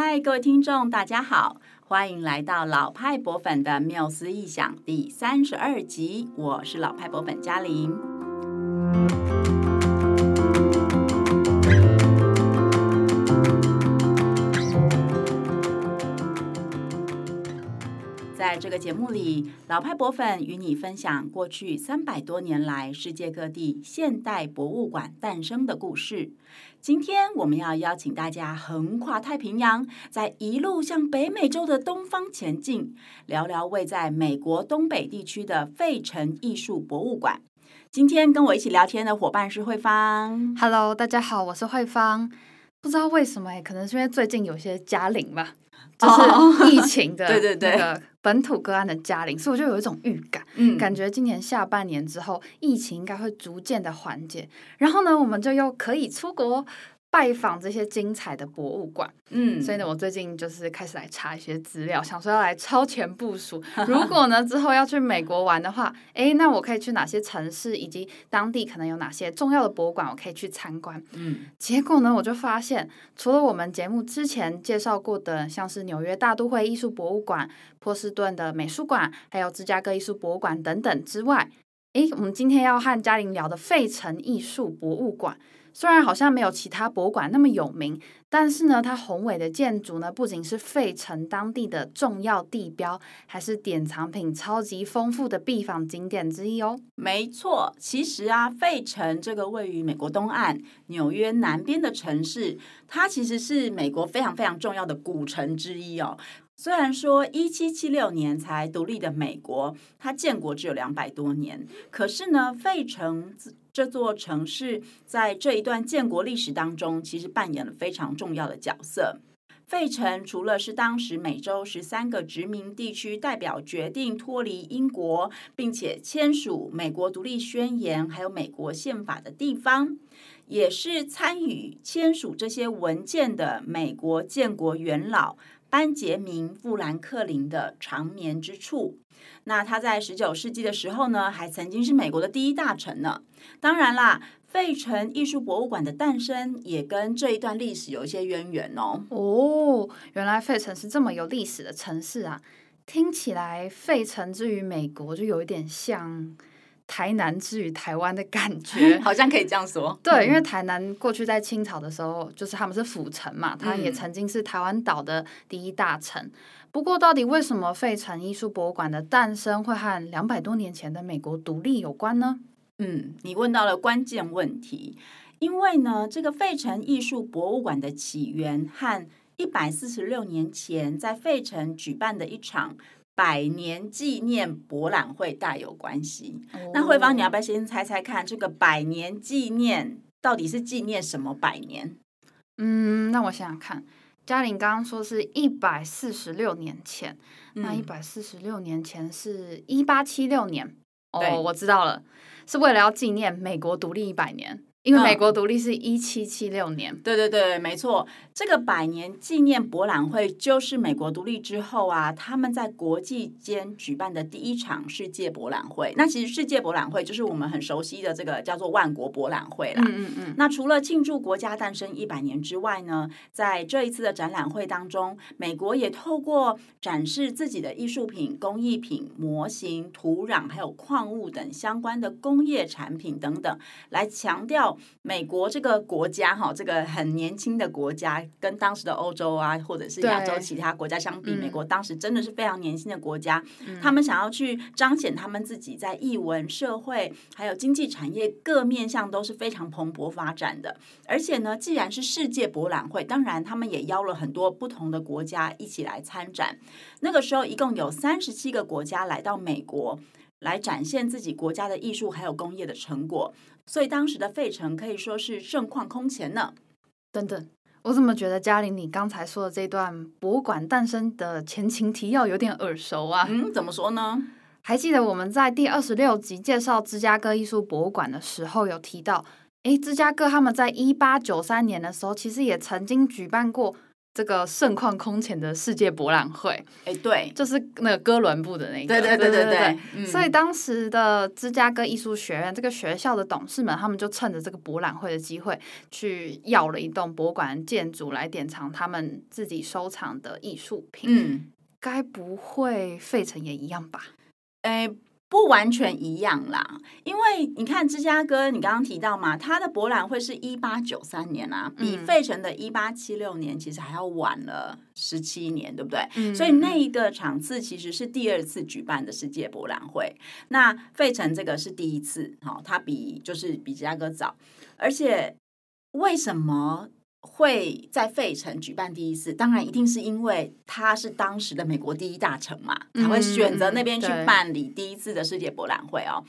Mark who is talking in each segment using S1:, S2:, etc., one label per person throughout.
S1: 嗨，各位听众，大家好，欢迎来到老派博粉的缪斯异想第三十二集，我是老派博粉嘉玲。在这个节目里，老派博粉与你分享过去三百多年来世界各地现代博物馆诞生的故事。今天我们要邀请大家横跨太平洋，在一路向北美洲的东方前进，聊聊位在美国东北地区的费城艺术博物馆。今天跟我一起聊天的伙伴是慧芳。
S2: Hello，大家好，我是慧芳。不知道为什么哎，可能是因为最近有些嘉玲吧，就是疫情的 对对对，那个本土个案的嘉玲，所以我就有一种预感，嗯，感觉今年下半年之后，疫情应该会逐渐的缓解，然后呢，我们就又可以出国。拜访这些精彩的博物馆，嗯，所以呢，我最近就是开始来查一些资料，想说要来超前部署。如果呢之后要去美国玩的话，诶，那我可以去哪些城市，以及当地可能有哪些重要的博物馆，我可以去参观。嗯，结果呢，我就发现，除了我们节目之前介绍过的，像是纽约大都会艺术博物馆、波士顿的美术馆，还有芝加哥艺术博物馆等等之外，诶，我们今天要和嘉玲聊的费城艺术博物馆。虽然好像没有其他博物馆那么有名，但是呢，它宏伟的建筑呢，不仅是费城当地的重要地标，还是典藏品超级丰富的必访景点之一哦。
S1: 没错，其实啊，费城这个位于美国东岸、纽约南边的城市，它其实是美国非常非常重要的古城之一哦。虽然说一七七六年才独立的美国，它建国只有两百多年，可是呢，费城这座城市在这一段建国历史当中，其实扮演了非常重要的角色。费城除了是当时美洲十三个殖民地区代表决定脱离英国，并且签署美国独立宣言，还有美国宪法的地方，也是参与签署这些文件的美国建国元老。班杰明·富兰克林的长眠之处。那他在十九世纪的时候呢，还曾经是美国的第一大臣呢。当然啦，费城艺术博物馆的诞生也跟这一段历史有一些渊源哦。
S2: 哦，原来费城是这么有历史的城市啊！听起来费城之于美国就有一点像。台南之于台湾的感觉，
S1: 好像可以这样说。
S2: 对，因为台南过去在清朝的时候，就是他们是府城嘛，它也曾经是台湾岛的第一大城。不过，到底为什么费城艺术博物馆的诞生会和两百多年前的美国独立有关呢？
S1: 嗯，你问到了关键问题。因为呢，这个费城艺术博物馆的起源和一百四十六年前在费城举办的一场。百年纪念博览会大有关系。Oh. 那慧芳，你要不要先猜猜看，这个百年纪念到底是纪念什么百年？
S2: 嗯，那我想想看，嘉玲刚刚说是一百四十六年前，嗯、那一百四十六年前是一八七六年。哦，oh, 我知道了，是为了要纪念美国独立一百年。因为美国独立是一七七六年，
S1: 对对对，没错。这个百年纪念博览会就是美国独立之后啊，他们在国际间举办的第一场世界博览会。那其实世界博览会就是我们很熟悉的这个叫做万国博览会啦。嗯嗯嗯。那除了庆祝国家诞生一百年之外呢，在这一次的展览会当中，美国也透过展示自己的艺术品、工艺品、模型、土壤还有矿物等相关的工业产品等等，来强调。美国这个国家哈，这个很年轻的国家，跟当时的欧洲啊，或者是亚洲其他国家相比，美国当时真的是非常年轻的国家。他们想要去彰显他们自己在艺文、社会还有经济产业各面向都是非常蓬勃发展的。而且呢，既然是世界博览会，当然他们也邀了很多不同的国家一起来参展。那个时候，一共有三十七个国家来到美国。来展现自己国家的艺术还有工业的成果，所以当时的费城可以说是盛况空前呢。
S2: 等等，我怎么觉得嘉玲你刚才说的这段博物馆诞生的前情提要有点耳熟啊？
S1: 嗯，怎么说呢？
S2: 还记得我们在第二十六集介绍芝加哥艺术博物馆的时候有提到，诶，芝加哥他们在一八九三年的时候其实也曾经举办过这个盛况空前的世界博览会，
S1: 哎，对，
S2: 就是那个哥伦布的那
S1: 个，对对对对
S2: 对，所以当时的芝加哥艺术学院这个学校的董事们，他们就趁着这个博览会的机会，去要了一栋博物馆建筑来典藏他们自己收藏的艺术品。嗯，该不会费城也一样吧？
S1: 哎。不完全一样啦，因为你看芝加哥，你刚刚提到嘛，它的博览会是一八九三年啊，比费城的一八七六年其实还要晚了十七年，对不对？嗯。所以那一个场次其实是第二次举办的世界博览会，那费城这个是第一次，哦，它比就是比芝加哥早，而且为什么？会在费城举办第一次，当然一定是因为它是当时的美国第一大城嘛，才会选择那边去办理第一次的世界博览会哦。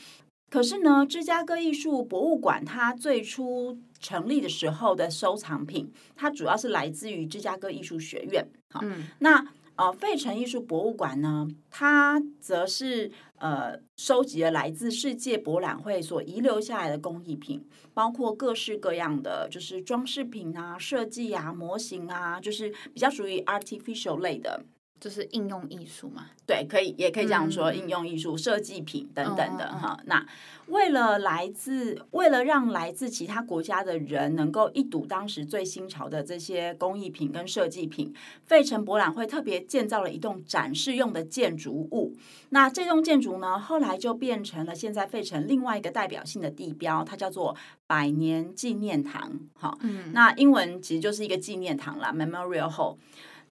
S1: 可是呢，芝加哥艺术博物馆它最初成立的时候的收藏品，它主要是来自于芝加哥艺术学院。好，那。呃，费城艺术博物馆呢，它则是呃收集了来自世界博览会所遗留下来的工艺品，包括各式各样的，就是装饰品啊、设计啊、模型啊，就是比较属于 artificial 类的。
S2: 就是应用艺术嘛，
S1: 对，可以也可以这样说，嗯、应用艺术、设计品等等的哈、哦。那为了来自，为了让来自其他国家的人能够一睹当时最新潮的这些工艺品跟设计品，费城博览会特别建造了一栋展示用的建筑物。那这栋建筑呢，后来就变成了现在费城另外一个代表性的地标，它叫做百年纪念堂。哈、嗯，那英文其实就是一个纪念堂啦，Memorial Hall。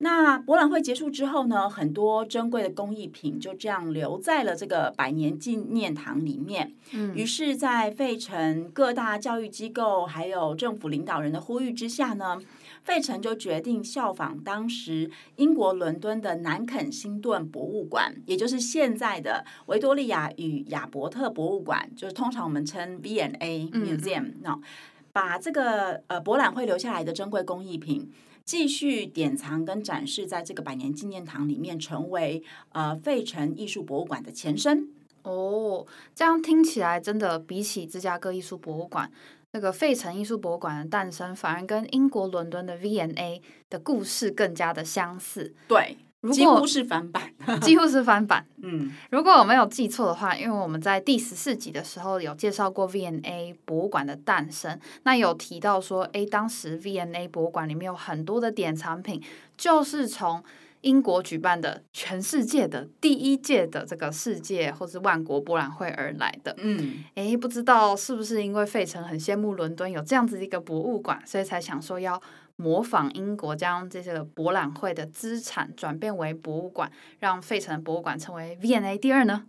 S1: 那博览会结束之后呢，很多珍贵的工艺品就这样留在了这个百年纪念堂里面。嗯，于是，在费城各大教育机构还有政府领导人的呼吁之下呢，费城就决定效仿当时英国伦敦的南肯辛顿博物馆，也就是现在的维多利亚与亚伯特博物馆，就是通常我们称 V&A Museum，那、嗯、把这个呃博览会留下来的珍贵工艺品。继续典藏跟展示在这个百年纪念堂里面，成为呃费城艺术博物馆的前身。
S2: 哦，这样听起来真的比起芝加哥艺术博物馆，那个费城艺术博物馆的诞生，反而跟英国伦敦的 V&A 的故事更加的相似。
S1: 对。几乎是翻版，
S2: 几乎是翻版。嗯，如果我没有记错的话，因为我们在第十四集的时候有介绍过 V&A 博物馆的诞生，那有提到说，诶，当时 V&A 博物馆里面有很多的典藏品，就是从英国举办的全世界的第一届的这个世界或是万国博览会而来的。嗯，诶，不知道是不是因为费城很羡慕伦敦有这样子一个博物馆，所以才想说要。模仿英国将这些博览会的资产转变为博物馆，让费城博物馆成为 V&A 第二呢？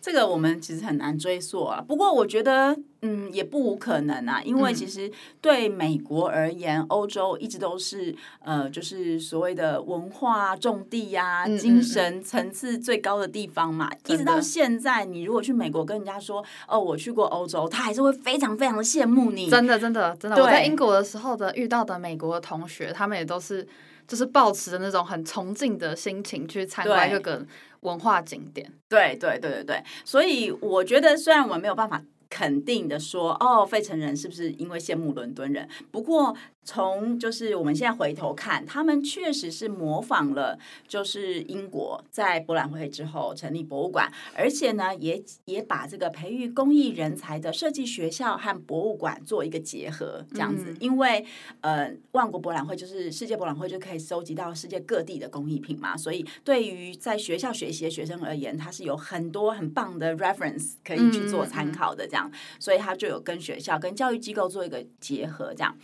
S1: 这个我们其实很难追溯啊。不过我觉得，嗯，也不无可能啊。因为其实对美国而言，欧洲一直都是呃，就是所谓的文化重地呀、啊，精神层次最高的地方嘛。一直到现在，你如果去美国跟人家说，哦，我去过欧洲，他还是会非常非常的羡慕你。
S2: 真的，真的，真的。我在英国的时候的遇到的美国的同学，他们也都是就是抱持的那种很崇敬的心情去参观这个。文化景点，
S1: 对对对对对，所以我觉得虽然我们没有办法。肯定的说，哦，费城人是不是因为羡慕伦敦人？不过从就是我们现在回头看，他们确实是模仿了，就是英国在博览会之后成立博物馆，而且呢，也也把这个培育工艺人才的设计学校和博物馆做一个结合，这样子。嗯、因为呃，万国博览会就是世界博览会就可以收集到世界各地的工艺品嘛，所以对于在学校学习的学生而言，它是有很多很棒的 reference 可以去做参考的，这样。所以他就有跟学校、跟教育机构做一个结合，这样。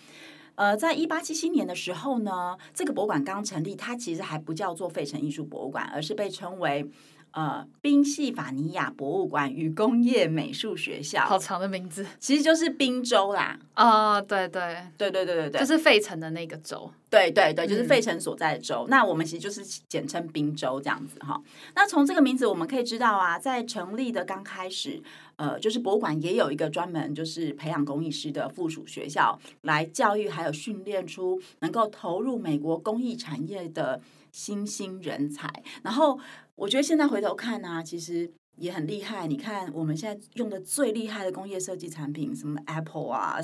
S1: 呃，在一八七七年的时候呢，这个博物馆刚成立，它其实还不叫做费城艺术博物馆，而是被称为。呃，宾夕法尼亚博物馆与工业美术学校，
S2: 好长的名字，
S1: 其实就是宾州啦。
S2: 啊、哦，对对
S1: 对对对对对，
S2: 就是费城的那个州。
S1: 对对对，就是费城所在的州。嗯、那我们其实就是简称宾州这样子哈。那从这个名字我们可以知道啊，在成立的刚开始，呃，就是博物馆也有一个专门就是培养工艺师的附属学校，来教育还有训练出能够投入美国工艺产业的新兴人才，然后。我觉得现在回头看啊，其实也很厉害。你看我们现在用的最厉害的工业设计产品，什么 Apple 啊，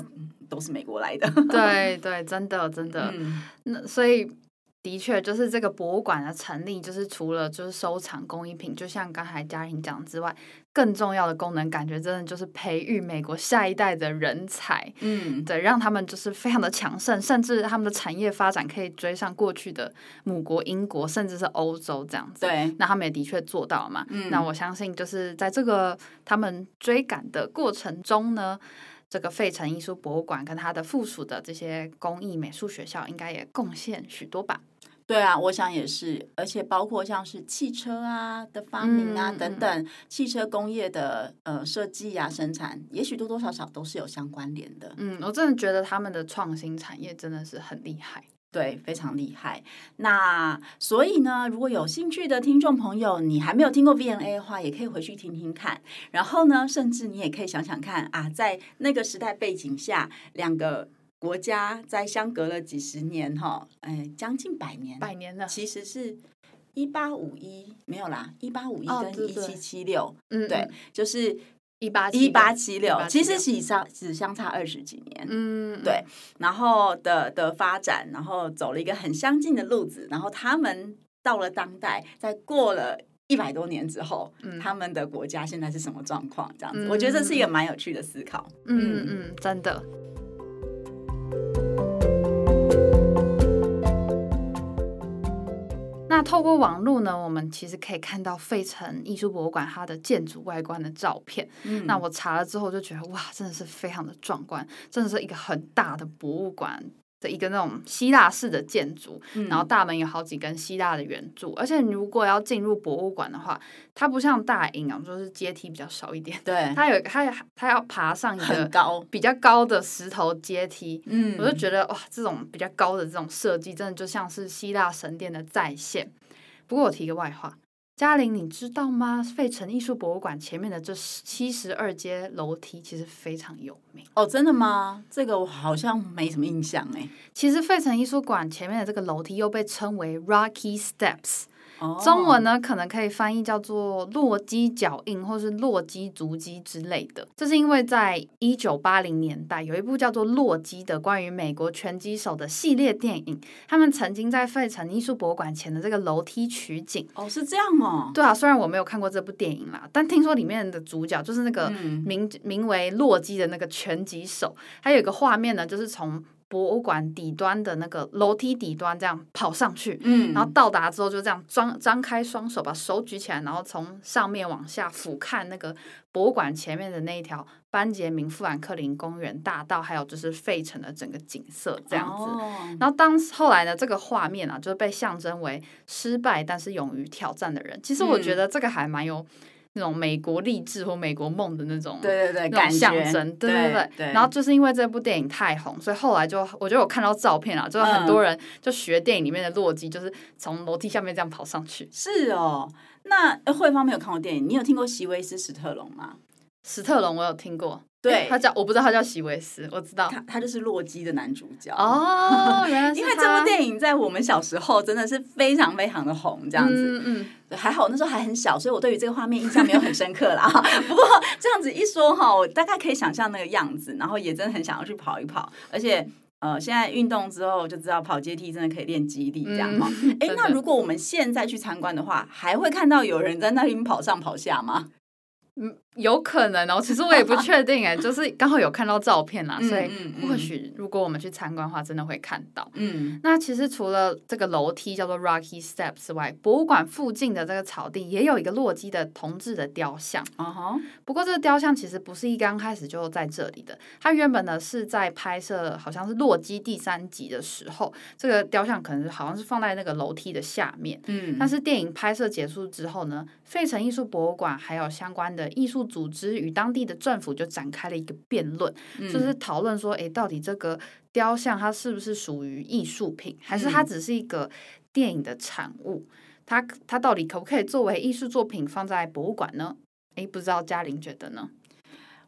S1: 都是美国来的。
S2: 对对，真的真的。嗯、那所以的确，就是这个博物馆的成立，就是除了就是收藏工艺品，就像刚才嘉玲讲之外，更重要的功能，感觉真的就是培育美国下一代的人才，嗯，对，让他们就是非常的强盛，甚至他们的产业发展可以追上过去的母国英国，甚至是欧洲这样子。
S1: 对，
S2: 那他们也的确做到了嘛。嗯，那我相信就是在这个他们追赶的过程中呢。这个费城艺术博物馆跟它的附属的这些工艺美术学校，应该也贡献许多吧？
S1: 对啊，我想也是，而且包括像是汽车啊的发明啊、嗯、等等，汽车工业的呃设计啊生产，也许多多少少都是有相关联的。
S2: 嗯，我真的觉得他们的创新产业真的是很厉害。
S1: 对，非常厉害。那所以呢，如果有兴趣的听众朋友，你还没有听过 VNA 的话，也可以回去听听看。然后呢，甚至你也可以想想看啊，在那个时代背景下，两个国家在相隔了几十年，哈，哎，将近百年，
S2: 百年了。
S1: 其实是一八五一没有啦，一八五一跟一七七六，嗯，对，就是。
S2: 一八
S1: 一八七六，其实只相只相差二十几年，嗯，对，然后的的发展，然后走了一个很相近的路子，然后他们到了当代，在过了一百多年之后，嗯，他们的国家现在是什么状况？这样子，嗯，我觉得这是一个蛮有趣的思考，
S2: 嗯嗯，真的。那透过网络呢，我们其实可以看到费城艺术博物馆它的建筑外观的照片。嗯，那我查了之后就觉得，哇，真的是非常的壮观，真的是一个很大的博物馆。的一个那种希腊式的建筑，嗯，然后大门有好几根希腊的圆柱，而且你如果要进入博物馆的话，它不像大英啊，就是阶梯比较少一点，
S1: 对，
S2: 它有它它要爬上一个高比较高的石头阶梯，嗯，我就觉得哇，这种比较高的这种设计，真的就像是希腊神殿的再现。不过我提个外话。嘉玲，你知道吗？费城艺术博物馆前面的这七十二阶楼梯其实非常有名
S1: 哦，真的吗？这个我好像没什么印象哎。
S2: 其实费城艺术馆前面的这个楼梯又被称为 Rocky Steps。中文呢，可能可以翻译叫做“洛基脚印”或是“洛基足迹”之类的。这是因为在一九八零年代，有一部叫做《洛基》的关于美国拳击手的系列电影，他们曾经在费城艺术博物馆前的这个楼梯取景。
S1: 哦，是这样哦。
S2: 对啊，虽然我没有看过这部电影啦，但听说里面的主角就是那个名、嗯、名为洛基的那个拳击手，还有一个画面呢，就是从。博物馆底端的那个楼梯底端，这样跑上去，嗯，然后到达之后就这样张张开双手，把手举起来，然后从上面往下俯瞰那个博物馆前面的那一条班杰明富兰克林公园大道，还有就是费城的整个景色这样子。哦、然后当后来呢，这个画面啊，就被象征为失败但是勇于挑战的人。其实我觉得这个还蛮有。那种美国励志或美国梦的那种，
S1: 对对对，
S2: 那种象征，对对对，对。然后就是因为这部电影太红，所以后来就我觉得我看到照片啊，就很多人就学电影里面的洛基，就是从楼梯下面这样跑上去。
S1: 是哦，那慧芳没有看过电影，你有听过席维斯·史特龙吗？
S2: 史特龙我有听过。对，他叫我不知道他叫席维斯，我知道
S1: 他他就是洛基的男主角
S2: 哦，原来是。因为
S1: 这部电影在我们小时候真的是非常非常的红，这样子，嗯嗯，还好那时候还很小，所以我对于这个画面印象没有很深刻啦。不过这样子一说哈，我大概可以想象那个样子，然后也真的很想要去跑一跑，而且呃，现在运动之后就知道跑阶梯真的可以练肌力，这样哈。哎、嗯，那如果我们现在去参观的话，还会看到有人在那里跑上跑下吗？
S2: 嗯，有可能哦。其实我也不确定哎，就是刚好有看到照片啦，所以或许如果我们去参观的话，真的会看到。嗯，那其实除了这个楼梯叫做 Rocky Steps 之外，博物馆附近的这个草地也有一个洛基的同志的雕像。哦哈，不过这个雕像其实不是一刚开始就在这里的，它原本呢是在拍摄好像是洛基第三集的时候，这个雕像可能好像是放在那个楼梯的下面。嗯，但是电影拍摄结束之后呢，费城艺术博物馆还有相关的。艺术组织与当地的政府就展开了一个辩论，嗯、就是讨论说，诶，到底这个雕像它是不是属于艺术品，还是它只是一个电影的产物？它它到底可不可以作为艺术作品放在博物馆呢？诶，不知道嘉玲觉得呢？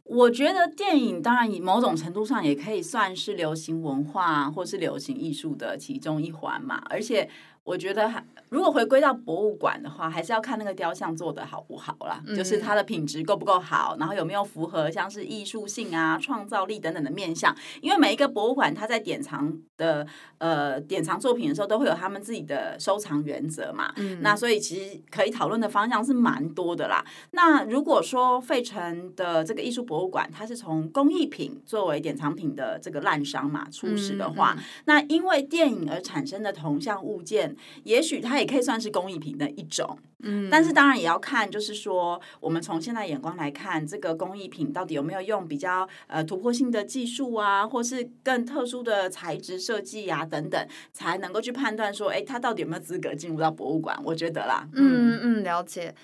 S1: 我觉得电影当然以某种程度上也可以算是流行文化或是流行艺术的其中一环嘛，而且。我觉得还。如果回归到博物馆的话，还是要看那个雕像做的好不好啦，嗯、就是它的品质够不够好，然后有没有符合像是艺术性啊、创造力等等的面向。因为每一个博物馆，它在典藏的呃典藏作品的时候，都会有他们自己的收藏原则嘛。嗯、那所以其实可以讨论的方向是蛮多的啦。那如果说费城的这个艺术博物馆，它是从工艺品作为典藏品的这个滥觞嘛出始的话，那因为电影而产生的铜像物件，也许它也。也可以算是工艺品的一种，嗯，但是当然也要看，就是说，我们从现在眼光来看，这个工艺品到底有没有用比较呃突破性的技术啊，或是更特殊的材质设计啊等等，才能够去判断说，哎，它到底有没有资格进入到博物馆？我觉得啦，
S2: 嗯嗯，了解。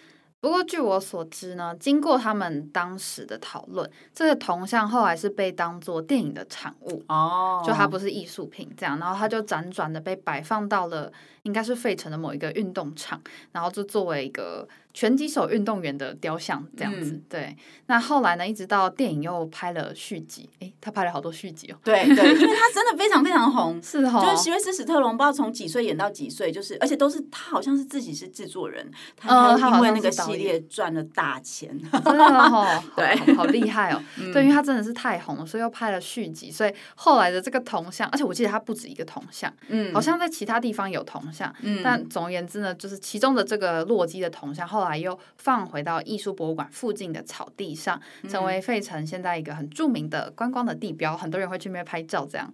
S2: 不过据我所知呢，经过他们当时的讨论，这个铜像后来是被当做电影的产物哦，就它不是艺术品这样，然后它就辗转的被摆放到了应该是费城的某一个运动场，然后就作为一个。拳击手运动员的雕像这样子，嗯、对。那后来呢？一直到电影又拍了续集，诶，他拍了好多续集哦。
S1: 对对，因为他真的非常非常红，
S2: 是哦。
S1: 就是席维斯·史特龙，不知道从几岁演到几岁，就是而且都是他好像是自己是制作人，他因为那个系列赚了大钱，
S2: 嗯、真的哦，对，好厉害哦。嗯、对，因为他真的是太红了，所以又拍了续集，所以后来的这个铜像，而且我记得他不止一个铜像，嗯，好像在其他地方有铜像，嗯，但总而言之呢，就是其中的这个洛基的铜像后来又放回到艺术博物馆附近的草地上，成为费城现在一个很著名的观光的地标，很多人会去那边拍照。这样，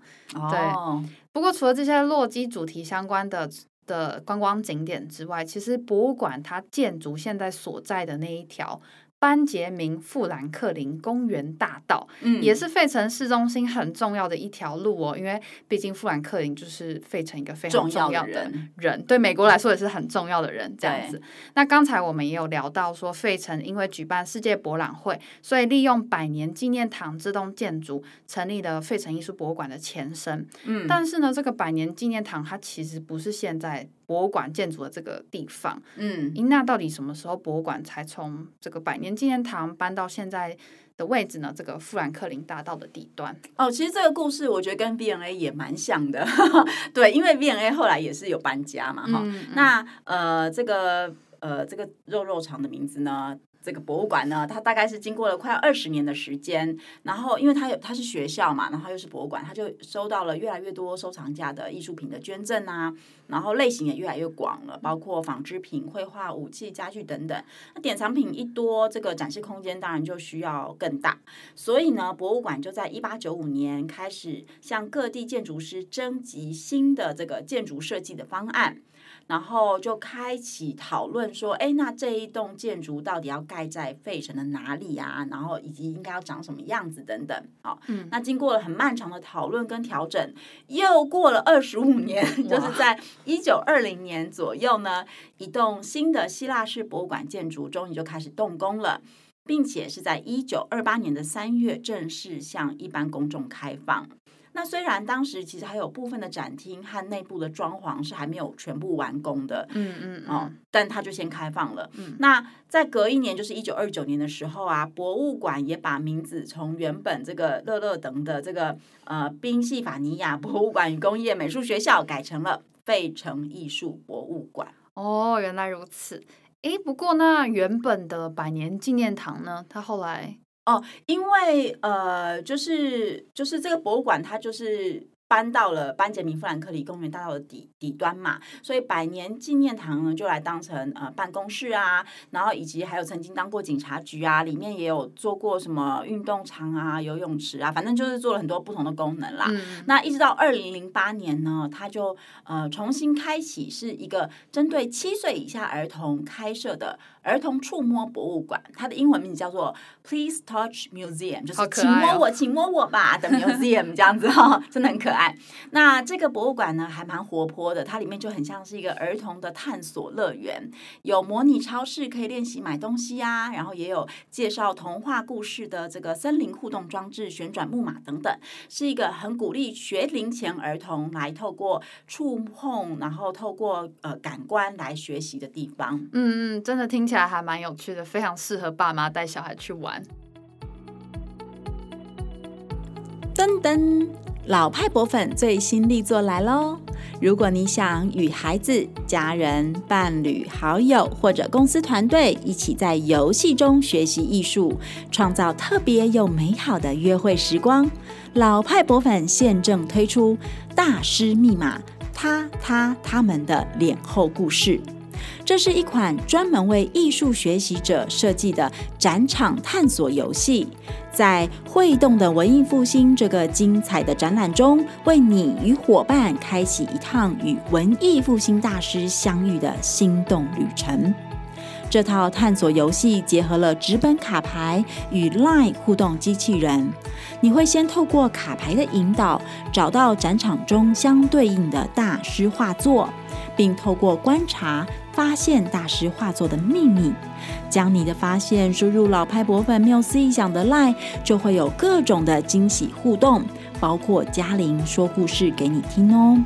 S2: 对。哦、不过除了这些洛基主题相关的的观光景点之外，其实博物馆它建筑现在所在的那一条。班杰明富兰克林公园大道，嗯，也是费城市中心很重要的一条路哦。因为毕竟富兰克林就是费城一个非常重要的人，人对美国来说也是很重要的人。这样子，那刚才我们也有聊到说，费城因为举办世界博览会，所以利用百年纪念堂这栋建筑，成立了费城艺术博物馆的前身。嗯，但是呢，这个百年纪念堂它其实不是现在。博物馆建筑的这个地方，嗯，那到底什么时候博物馆才从这个百年纪念堂搬到现在的位置呢？这个富兰克林大道的底端。
S1: 哦，其实这个故事我觉得跟 B N A 也蛮像的，对，因为 V&A 后来也是有搬家嘛，哈、嗯。那呃，这个呃，这个肉肉肠的名字呢？这个博物馆呢，它大概是经过了快二十年的时间，然后因为它有它是学校嘛，然后又是博物馆，它就收到了越来越多收藏家的艺术品的捐赠啊，然后类型也越来越广了，包括纺织品、绘画、武器、家具等等。那典藏品一多，这个展示空间当然就需要更大，所以呢，博物馆就在一八九五年开始向各地建筑师征集新的这个建筑设计的方案。然后就开启讨论说，哎，那这一栋建筑到底要盖在费城的哪里啊？然后以及应该要长什么样子等等。好，嗯，那经过了很漫长的讨论跟调整，又过了二十五年，就是在一九二零年左右呢，一栋新的希腊式博物馆建筑终于就开始动工了，并且是在一九二八年的三月正式向一般公众开放。那虽然当时其实还有部分的展厅和内部的装潢是还没有全部完工的，嗯嗯，嗯哦，但它就先开放了。嗯，那在隔一年，就是一九二九年的时候啊，博物馆也把名字从原本这个乐乐等的这个呃宾夕法尼亚博物馆与工业美术学校改成了费城艺术博物馆。
S2: 哦，原来如此。诶，不过那原本的百年纪念堂呢？它后来。
S1: 哦，因为呃，就是就是这个博物馆，它就是。搬到了班杰明富兰克林公园大道的底底端嘛，所以百年纪念堂呢就来当成呃办公室啊，然后以及还有曾经当过警察局啊，里面也有做过什么运动场啊、游泳池啊，反正就是做了很多不同的功能啦。嗯、那一直到二零零八年呢，它就呃重新开启，是一个针对七岁以下儿童开设的儿童触摸博物馆，它的英文名字叫做 Please Touch Museum，就是请摸我，请摸我吧的 museum 这样子哈、哦，真的很可爱。那这个博物馆呢，还蛮活泼的，它里面就很像是一个儿童的探索乐园，有模拟超市可以练习买东西呀、啊，然后也有介绍童话故事的这个森林互动装置、旋转木马等等，是一个很鼓励学龄前儿童来透过触碰，然后透过呃感官来学习的地方。
S2: 嗯嗯，真的听起来还蛮有趣的，非常适合爸妈带小孩去玩。
S1: 噔噔。老派博粉最新力作来喽！如果你想与孩子、家人、伴侣、好友或者公司团队一起在游戏中学习艺术，创造特别又美好的约会时光，老派博粉现正推出《大师密码：他、他、他们的脸后故事》。这是一款专门为艺术学习者设计的展场探索游戏，在会动的文艺复兴这个精彩的展览中，为你与伙伴开启一趟与文艺复兴大师相遇的心动旅程。这套探索游戏结合了纸本卡牌与 LINE 互动机器人，你会先透过卡牌的引导，找到展场中相对应的大师画作，并透过观察。发现大师画作的秘密，将你的发现输入老派博粉缪斯异想的 LINE，就会有各种的惊喜互动，包括嘉玲说故事给你听哦。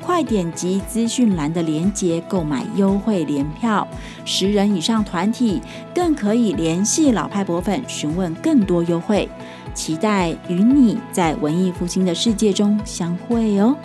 S1: 快点击资讯栏的链接购买优惠联票，十人以上团体更可以联系老派博粉询问更多优惠，期待与你在文艺复兴的世界中相会哦。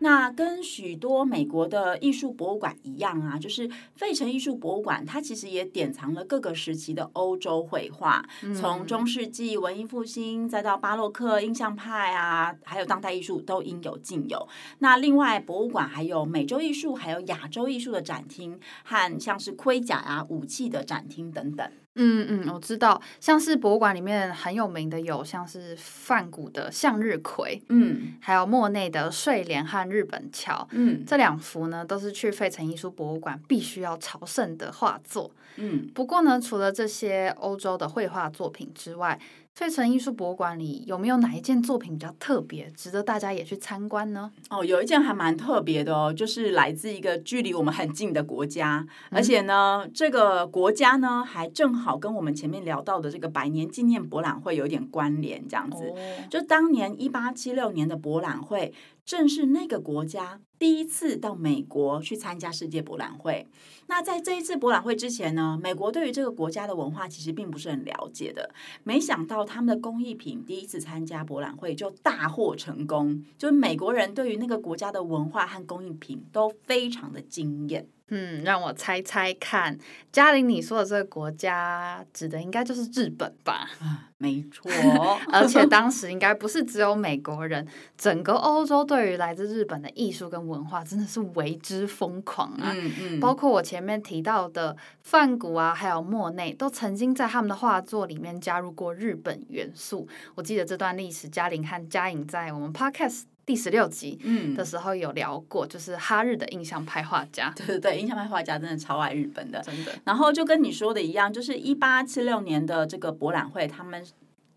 S1: 那跟许多美国的艺术博物馆一样啊，就是费城艺术博物馆，它其实也典藏了各个时期的欧洲绘画，从中世纪、文艺复兴，再到巴洛克、印象派啊，还有当代艺术都应有尽有。那另外，博物馆还有美洲艺术，还有亚洲艺术的展厅，和像是盔甲啊、武器的展厅等等。
S2: 嗯嗯，我知道，像是博物馆里面很有名的有像是梵谷的向日葵，嗯，还有莫内的睡莲和日本桥，嗯，这两幅呢都是去费城艺术博物馆必须要朝圣的画作，嗯，不过呢，除了这些欧洲的绘画作品之外，费城艺术博物馆里有没有哪一件作品比较特别，值得大家也去参观呢？
S1: 哦，有一件还蛮特别的哦，就是来自一个距离我们很近的国家，嗯、而且呢，这个国家呢还正好跟我们前面聊到的这个百年纪念博览会有点关联，这样子。哦、就当年一八七六年的博览会。正是那个国家第一次到美国去参加世界博览会。那在这一次博览会之前呢，美国对于这个国家的文化其实并不是很了解的。没想到他们的工艺品第一次参加博览会就大获成功，就是美国人对于那个国家的文化和工艺品都非常的惊艳。
S2: 嗯，让我猜猜看，嘉玲，你说的这个国家指的应该就是日本吧？
S1: 啊，没错，
S2: 而且当时应该不是只有美国人，整个欧洲对于来自日本的艺术跟文化真的是为之疯狂啊！嗯嗯，包括我前面提到的梵谷啊，还有莫内，都曾经在他们的画作里面加入过日本元素。我记得这段历史，嘉玲和嘉颖在我们 Podcast。第十六集的时候有聊过，嗯、就是哈日的印象派画家，
S1: 对对对，印象派画家真的超爱日本的，
S2: 真的。
S1: 然后就跟你说的一样，就是一八七六年的这个博览会，他们。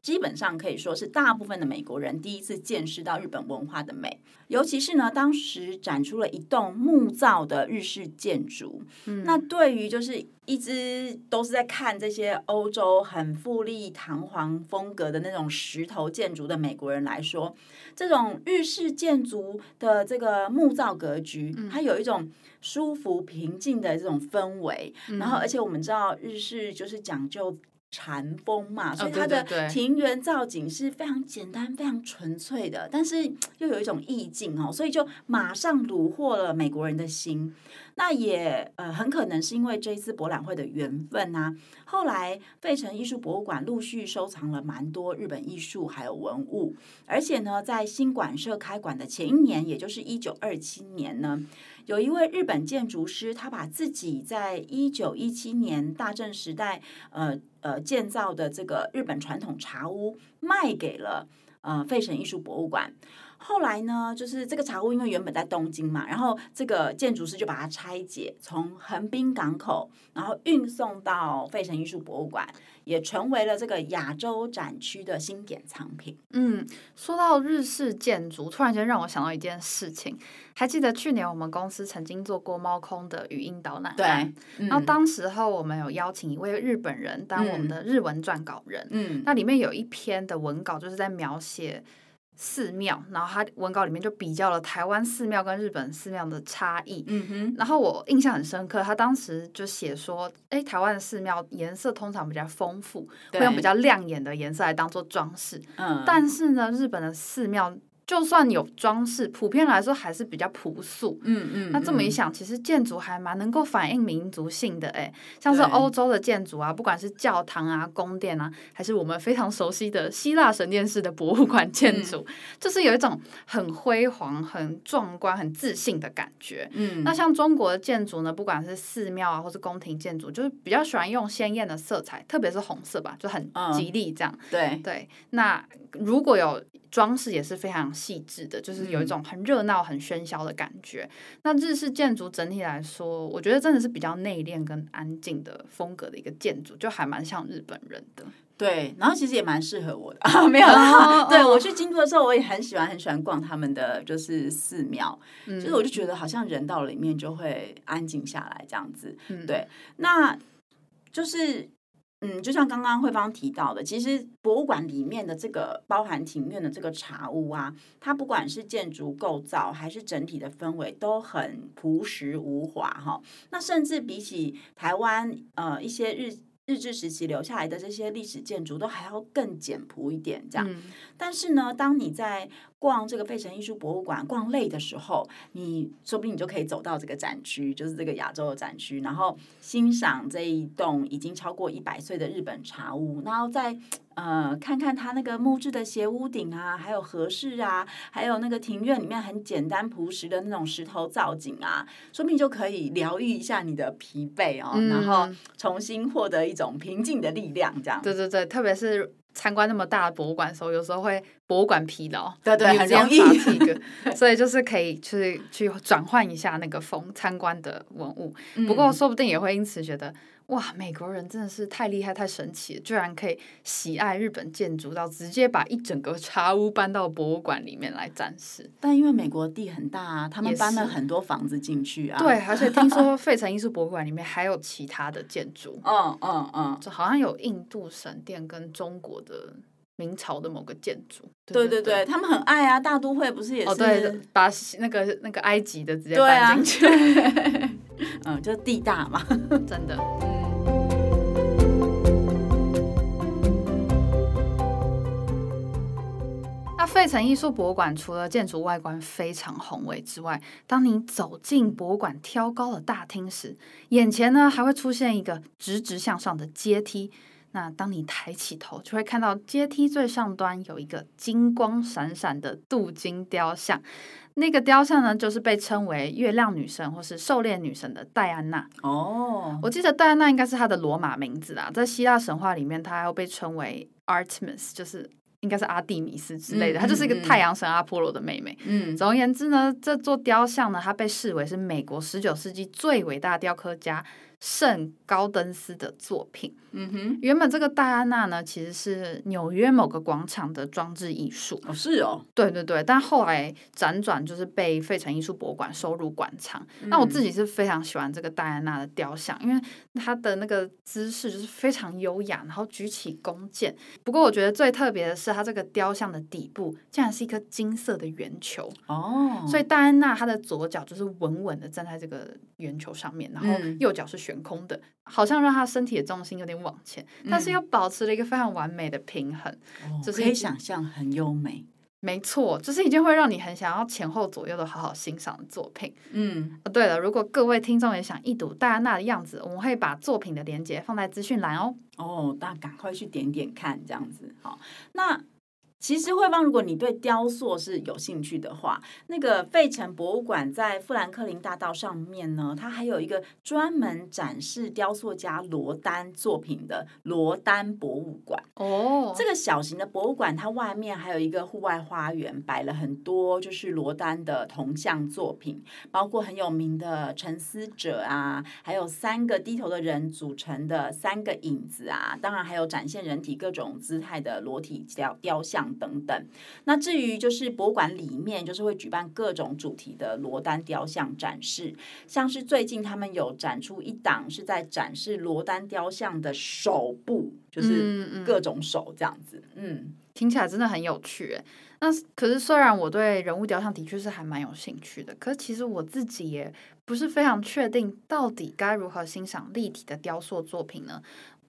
S1: 基本上可以说是大部分的美国人第一次见识到日本文化的美，尤其是呢，当时展出了一栋木造的日式建筑。嗯，那对于就是一直都是在看这些欧洲很富丽堂皇风格的那种石头建筑的美国人来说，这种日式建筑的这个木造格局，它有一种舒服平静的这种氛围。然后，而且我们知道日式就是讲究。禅风嘛，所以它的庭园造景是非常简单、非常纯粹的，但是 又有一种意境哦，所以就马上虏获了美国人的心。那也呃很可能是因为这一次博览会的缘分呐、啊，后来费城艺术博物馆陆续收藏了蛮多日本艺术还有文物，而且呢，在新馆舍开馆的前一年，也就是一九二七年呢。有一位日本建筑师，他把自己在一九一七年大正时代，呃呃建造的这个日本传统茶屋卖给了呃费城艺术博物馆。后来呢，就是这个茶屋因为原本在东京嘛，然后这个建筑师就把它拆解，从横滨港口，然后运送到费城艺术博物馆，也成为了这个亚洲展区的新典藏品。
S2: 嗯，说到日式建筑，突然间让我想到一件事情，还记得去年我们公司曾经做过猫空的语音导览，
S1: 对，
S2: 嗯、然后当时候我们有邀请一位日本人当我们的日文撰稿人，嗯，那里面有一篇的文稿就是在描写。寺庙，然后他文稿里面就比较了台湾寺庙跟日本寺庙的差异。
S1: 嗯哼，
S2: 然后我印象很深刻，他当时就写说，哎，台湾的寺庙颜色通常比较丰富，会用比较亮眼的颜色来当做装饰。
S1: 嗯，
S2: 但是呢，日本的寺庙。就算有装饰，普遍来说还是比较朴素。
S1: 嗯嗯，
S2: 那这么一想，其实建筑还蛮能够反映民族性的诶，像是欧洲的建筑啊，不管是教堂啊、宫殿啊，还是我们非常熟悉的希腊神殿式的博物馆建筑，就是有一种很辉煌、很壮观、很自信的感觉。
S1: 嗯，
S2: 那像中国的建筑呢，不管是寺庙啊，或是宫廷建筑，就是比较喜欢用鲜艳的色彩，特别是红色吧，就很吉利这样。
S1: 对
S2: 对，那如果有。装饰也是非常细致的，就是有一种很热闹、很喧嚣的感觉。嗯、那日式建筑整体来说，我觉得真的是比较内敛跟安静的风格的一个建筑，就还蛮像日本人的。
S1: 对，然后其实也蛮适合我的，啊、没有啦。对，我去京都的时候，我也很喜欢很喜欢逛他们的就是寺庙，嗯、就是我就觉得好像人到里面就会安静下来这样子。
S2: 嗯、
S1: 对，那就是。嗯，就像刚刚慧芳提到的，其实博物馆里面的这个包含庭院的这个茶屋啊，它不管是建筑构造还是整体的氛围都很朴实无华哈。那甚至比起台湾呃一些日日治时期留下来的这些历史建筑，都还要更简朴一点这样。
S2: 嗯、
S1: 但是呢，当你在逛这个费城艺术博物馆逛累的时候，你说不定你就可以走到这个展区，就是这个亚洲的展区，然后欣赏这一栋已经超过一百岁的日本茶屋，然后再呃看看它那个木质的斜屋顶啊，还有和室啊，还有那个庭院里面很简单朴实的那种石头造景啊，说不定就可以疗愈一下你的疲惫哦，
S2: 嗯、
S1: 然后重新获得一种平静的力量，这样。
S2: 对对对，特别是。参观那么大的博物馆的时候，有时候会博物馆疲劳，
S1: 对对，很容易。
S2: 所以就是可以去去转换一下那个风，参观的文物。
S1: 嗯、
S2: 不过说不定也会因此觉得。哇，美国人真的是太厉害、太神奇了，居然可以喜爱日本建筑到直接把一整个茶屋搬到博物馆里面来展示。
S1: 但因为美国地很大啊，他们搬了很多房子进去啊。
S2: 对，而且听说 费城艺术博物馆里面还有其他的建筑。
S1: 嗯嗯嗯，
S2: 就好像有印度神殿跟中国的明朝的某个建筑。
S1: 对对对，他们很爱啊，大都会不是也是？
S2: 哦，对，把那个那个埃及的直接搬进去。
S1: 嗯，就地大嘛，
S2: 真的。那费城艺术博物馆除了建筑外观非常宏伟之外，当你走进博物馆挑高的大厅时，眼前呢还会出现一个直直向上的阶梯。那当你抬起头，就会看到阶梯最上端有一个金光闪闪的镀金雕像。那个雕像呢，就是被称为月亮女神或是狩猎女神的戴安娜。
S1: 哦，
S2: 我记得戴安娜应该是她的罗马名字啊，在希腊神话里面，她还要被称为 Artemis，就是。应该是阿蒂米斯之类的，她、嗯、就是一个太阳神阿波罗的妹妹。
S1: 嗯，
S2: 总而言之呢，这座雕像呢，它被视为是美国十九世纪最伟大雕刻家圣高登斯的作品。
S1: 嗯哼，
S2: 原本这个戴安娜呢，其实是纽约某个广场的装置艺术。
S1: 哦，是哦，
S2: 对对对，但后来辗转就是被费城艺术博物馆收入馆藏。
S1: 嗯、
S2: 那我自己是非常喜欢这个戴安娜的雕像，因为她的那个姿势就是非常优雅，然后举起弓箭。不过我觉得最特别的是，它这个雕像的底部竟然是一颗金色的圆球。
S1: 哦，
S2: 所以戴安娜她的左脚就是稳稳的站在这个圆球上面，然后右脚是悬空的。嗯好像让他身体的重心有点往前，嗯、但是又保持了一个非常完美的平衡，
S1: 哦、
S2: 就是
S1: 可以想象很优美。
S2: 没错，就是一件会让你很想要前后左右的好好欣赏的作品。
S1: 嗯，
S2: 对了，如果各位听众也想一睹戴安娜的样子，我们会把作品的链接放在资讯栏哦。
S1: 哦，大家赶快去点点看，这样子好。那。其实慧芳，如果你对雕塑是有兴趣的话，那个费城博物馆在富兰克林大道上面呢，它还有一个专门展示雕塑家罗丹作品的罗丹博物馆。
S2: 哦，
S1: 这个小型的博物馆，它外面还有一个户外花园，摆了很多就是罗丹的铜像作品，包括很有名的沉思者啊，还有三个低头的人组成的三个影子啊，当然还有展现人体各种姿态的裸体雕雕像。等等，那至于就是博物馆里面就是会举办各种主题的罗丹雕像展示，像是最近他们有展出一档是在展示罗丹雕像的手部，就是各种手这样子，嗯，
S2: 听起来真的很有趣。那可是虽然我对人物雕像的确是还蛮有兴趣的，可是其实我自己也不是非常确定到底该如何欣赏立体的雕塑作品呢？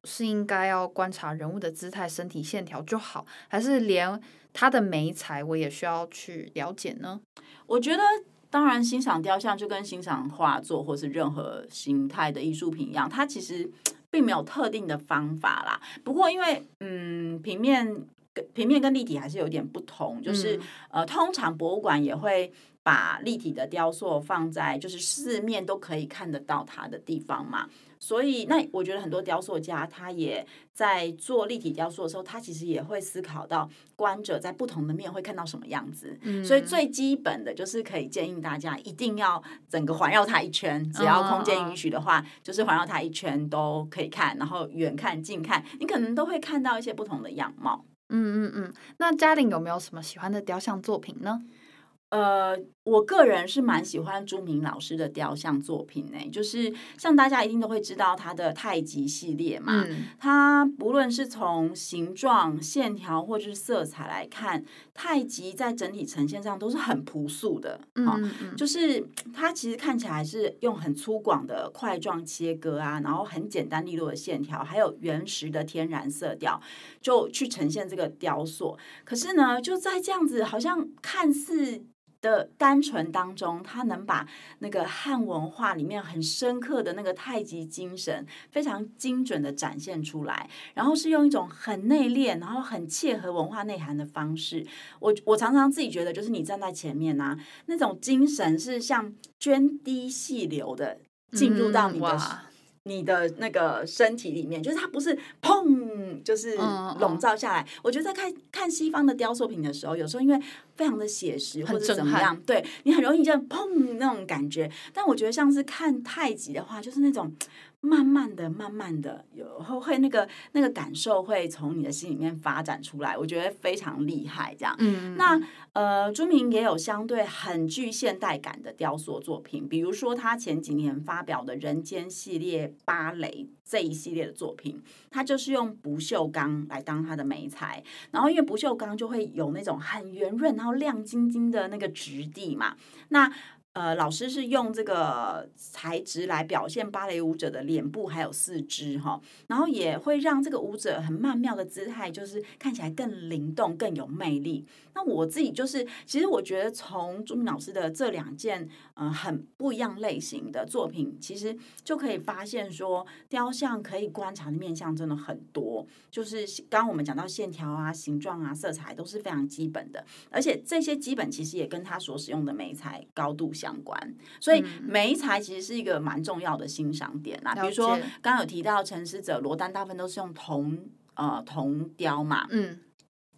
S2: 是应该要观察人物的姿态、身体线条就好，还是连他的眉材我也需要去了解呢？
S1: 我觉得，当然欣赏雕像就跟欣赏画作或是任何形态的艺术品一样，它其实 并没有特定的方法啦。不过，因为嗯，平面平面跟立体还是有点不同，就是、嗯、呃，通常博物馆也会把立体的雕塑放在就是四面都可以看得到它的地方嘛。所以，那我觉得很多雕塑家他也在做立体雕塑的时候，他其实也会思考到观者在不同的面会看到什么样子。嗯，所以最基本的就是可以建议大家一定要整个环绕它一圈，只要空间允许的话，就是环绕它一圈都可以看，然后远看近看，你可能都会看到一些不同的样貌。
S2: 嗯嗯嗯，那嘉玲有没有什么喜欢的雕像作品呢？
S1: 呃，我个人是蛮喜欢朱明老师的雕像作品呢，就是像大家一定都会知道他的太极系列嘛，嗯、他不论是从形状、线条或者是色彩来看，太极在整体呈现上都是很朴素的，嗯，就是它其实看起来是用很粗犷的块状切割啊，然后很简单利落的线条，还有原石的天然色调，就去呈现这个雕塑。可是呢，就在这样子，好像看似。的单纯当中，他能把那个汉文化里面很深刻的那个太极精神非常精准的展现出来，然后是用一种很内敛，然后很切合文化内涵的方式。我我常常自己觉得，就是你站在前面啊，那种精神是像涓滴细流的进入到你的。嗯你的那个身体里面，就是它不是砰，就是笼罩下来。嗯嗯、我觉得在看看西方的雕塑品的时候，有时候因为非常的写实或者怎么样，对你很容易就砰那种感觉。但我觉得像是看太极的话，就是那种。慢慢的，慢慢的，有会会那个那个感受会从你的心里面发展出来，我觉得非常厉害。这样，嗯，那呃，朱明也有相对很具现代感的雕塑作品，比如说他前几年发表的人间系列芭蕾这一系列的作品，他就是用不锈钢来当他的媒材，然后因为不锈钢就会有那种很圆润然后亮晶晶的那个质地嘛，那。呃，老师是用这个材质来表现芭蕾舞者的脸部还有四肢哈，然后也会让这个舞者很曼妙的姿态，就是看起来更灵动、更有魅力。那我自己就是，其实我觉得从朱明老师的这两件呃很不一样类型的作品，其实就可以发现说，雕像可以观察的面向真的很多。就是刚刚我们讲到线条啊、形状啊、色彩都是非常基本的，而且这些基本其实也跟他所使用的媒材高度相关。所以媒材其实是一个蛮重要的欣赏点啦。比如说刚刚有提到陈思者罗丹，大部分都是用铜呃铜雕嘛，嗯。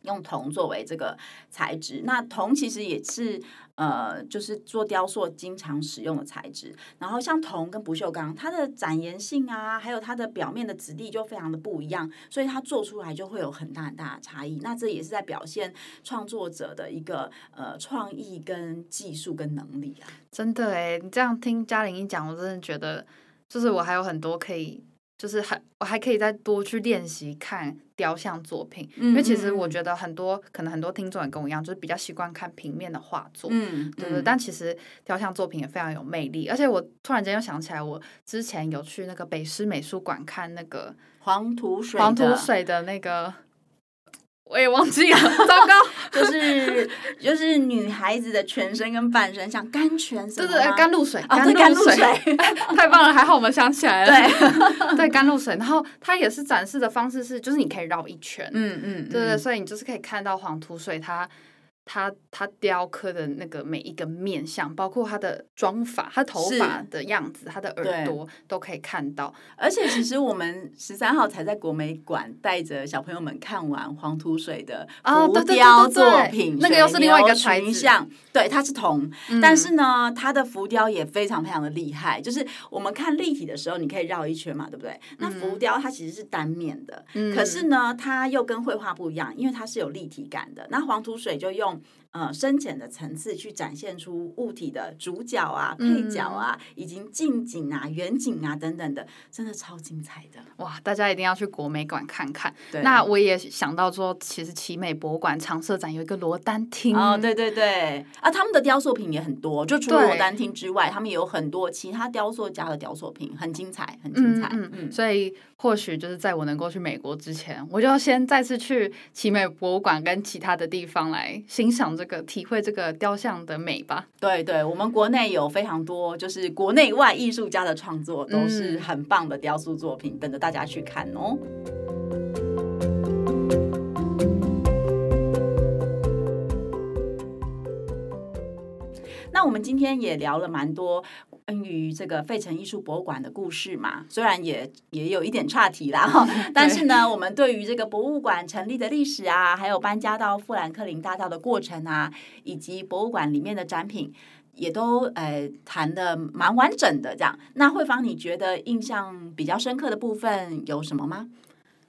S1: 用铜作为这个材质，那铜其实也是呃，就是做雕塑经常使用的材质。然后像铜跟不锈钢，它的展延性啊，还有它的表面的质地就非常的不一样，所以它做出来就会有很大很大的差异。那这也是在表现创作者的一个呃创意跟技术跟能力啊。
S2: 真的哎，你这样听嘉玲一讲，我真的觉得就是我还有很多可以。就是还我还可以再多去练习看雕像作品，嗯、因为其实我觉得很多可能很多听众也跟我一样，就是比较习惯看平面的画作，嗯，对对。但其实雕像作品也非常有魅力，而且我突然间又想起来，我之前有去那个北师美术馆看那个
S1: 黄土水
S2: 黄土水的那个。我也忘记了，糟糕，
S1: 就是就是女孩子的全身跟半身像甘泉什么，
S2: 对对，甘露水，
S1: 甘露水，
S2: 太棒了，还好我们想起来了，对，对，甘露水，然后它也是展示的方式是，就是你可以绕一圈，嗯嗯，对对，所以你就是可以看到黄土水它。他他雕刻的那个每一个面相，包括他的妆法、他头发的样子、他的耳朵，都可以看到。
S1: 而且，其实我们十三号才在国美馆带着小朋友们看完黄土水的浮雕作品，
S2: 那个又是另外一个材像。
S1: 对，它是铜，嗯、但是呢，它的浮雕也非常非常的厉害。就是我们看立体的时候，你可以绕一圈嘛，对不对？那浮雕它其实是单面的，嗯、可是呢，它又跟绘画不一样，因为它是有立体感的。那黄土水就用。呃深浅的层次去展现出物体的主角啊、配角啊，嗯、以及近景啊、远景啊等等的，真的超精彩的
S2: 哇！大家一定要去国美馆看看。对，那我也想到说，其实奇美博物馆常设展有一个罗丹厅
S1: 哦，对对对，啊，他们的雕塑品也很多，就除了罗丹厅之外，他们也有很多其他雕塑家的雕塑品，很精彩，很精彩。嗯嗯，嗯，
S2: 所以或许就是在我能够去美国之前，我就要先再次去奇美博物馆跟其他的地方来欣赏这个、体会这个雕像的美吧。
S1: 对对，我们国内有非常多，就是国内外艺术家的创作都是很棒的雕塑作品，嗯、等着大家去看哦。那我们今天也聊了蛮多关于这个费城艺术博物馆的故事嘛，虽然也也有一点岔题啦哈，但是呢，我们对于这个博物馆成立的历史啊，还有搬家到富兰克林大道的过程啊，以及博物馆里面的展品，也都呃谈的蛮完整的。这样，那慧芳，你觉得印象比较深刻的部分有什么吗？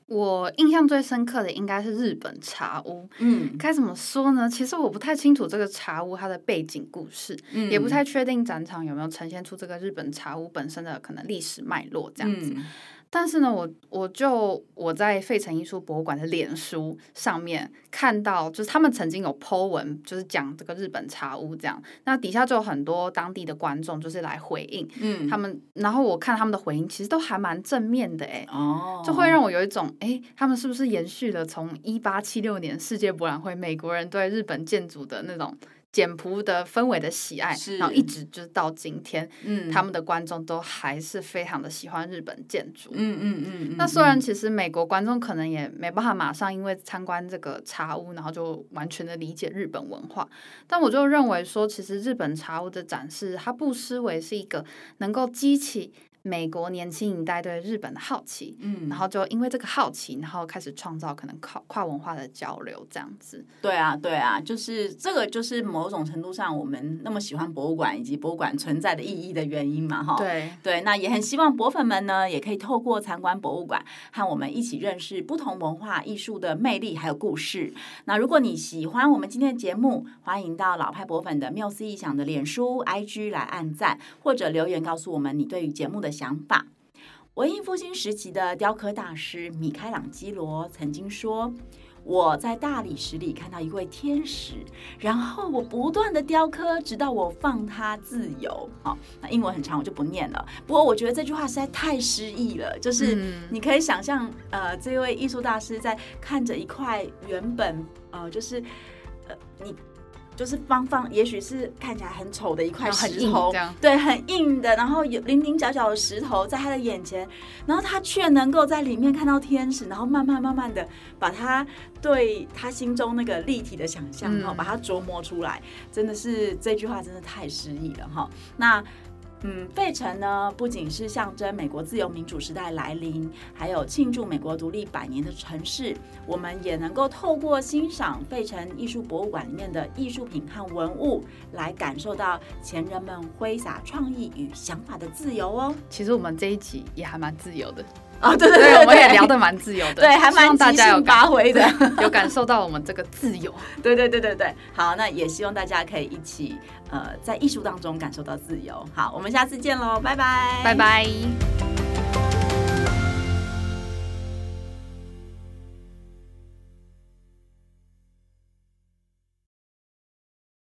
S2: 我印象最深刻的应该是日本茶屋。嗯，该怎么说呢？其实我不太清楚这个茶屋它的背景故事，嗯，也不太确定展场有没有呈现出这个日本茶屋本身的可能历史脉络这样子。嗯但是呢，我我就我在费城艺术博物馆的脸书上面看到，就是他们曾经有 po 文，就是讲这个日本茶屋这样。那底下就有很多当地的观众就是来回应，嗯，他们，然后我看他们的回应，其实都还蛮正面的，哎，哦，就会让我有一种，哎，他们是不是延续了从一八七六年世界博览会美国人对日本建筑的那种。简朴的氛围的喜爱，然后一直就是到今天，嗯，他们的观众都还是非常的喜欢日本建筑，嗯嗯嗯。那虽然其实美国观众可能也没办法马上因为参观这个茶屋，然后就完全的理解日本文化，但我就认为说，其实日本茶屋的展示，它不失为是一个能够激起。美国年轻一代对日本的好奇，嗯，然后就因为这个好奇，然后开始创造可能跨跨文化的交流，这样子。
S1: 对啊，对啊，就是这个，就是某种程度上我们那么喜欢博物馆以及博物馆存在的意义的原因嘛，哈。
S2: 对
S1: 对，那也很希望博粉们呢，也可以透过参观博物馆，和我们一起认识不同文化艺术的魅力还有故事。那如果你喜欢我们今天的节目，欢迎到老派博粉的缪斯臆想的脸书、IG 来按赞，或者留言告诉我们你对于节目的想法。文艺复兴时期的雕刻大师米开朗基罗曾经说：“我在大理石里看到一位天使，然后我不断的雕刻，直到我放他自由。”好，那英文很长，我就不念了。不过我觉得这句话实在太诗意了，就是你可以想象，呃，这位艺术大师在看着一块原本，呃，就是，呃，你。就是方方，也许是看起来很丑的一块石头，对，很硬的，然后有零零角角的石头在他的眼前，然后他却能够在里面看到天使，然后慢慢慢慢的把他对他心中那个立体的想象，然后把它琢磨出来，真的是这句话真的太诗意了哈。那。嗯，费城呢，不仅是象征美国自由民主时代来临，还有庆祝美国独立百年的城市。我们也能够透过欣赏费城艺术博物馆里面的艺术品和文物，来感受到前人们挥洒创意与想法的自由哦。
S2: 其实我们这一集也还蛮自由的。
S1: 啊、哦，对对对，对，
S2: 我们也聊得蛮自由的，
S1: 对，还蛮即兴发挥的，
S2: 有感受到我们这个自由。
S1: 对对对对对，好，那也希望大家可以一起呃，在艺术当中感受到自由。好，我们下次见喽，拜拜，
S2: 拜拜。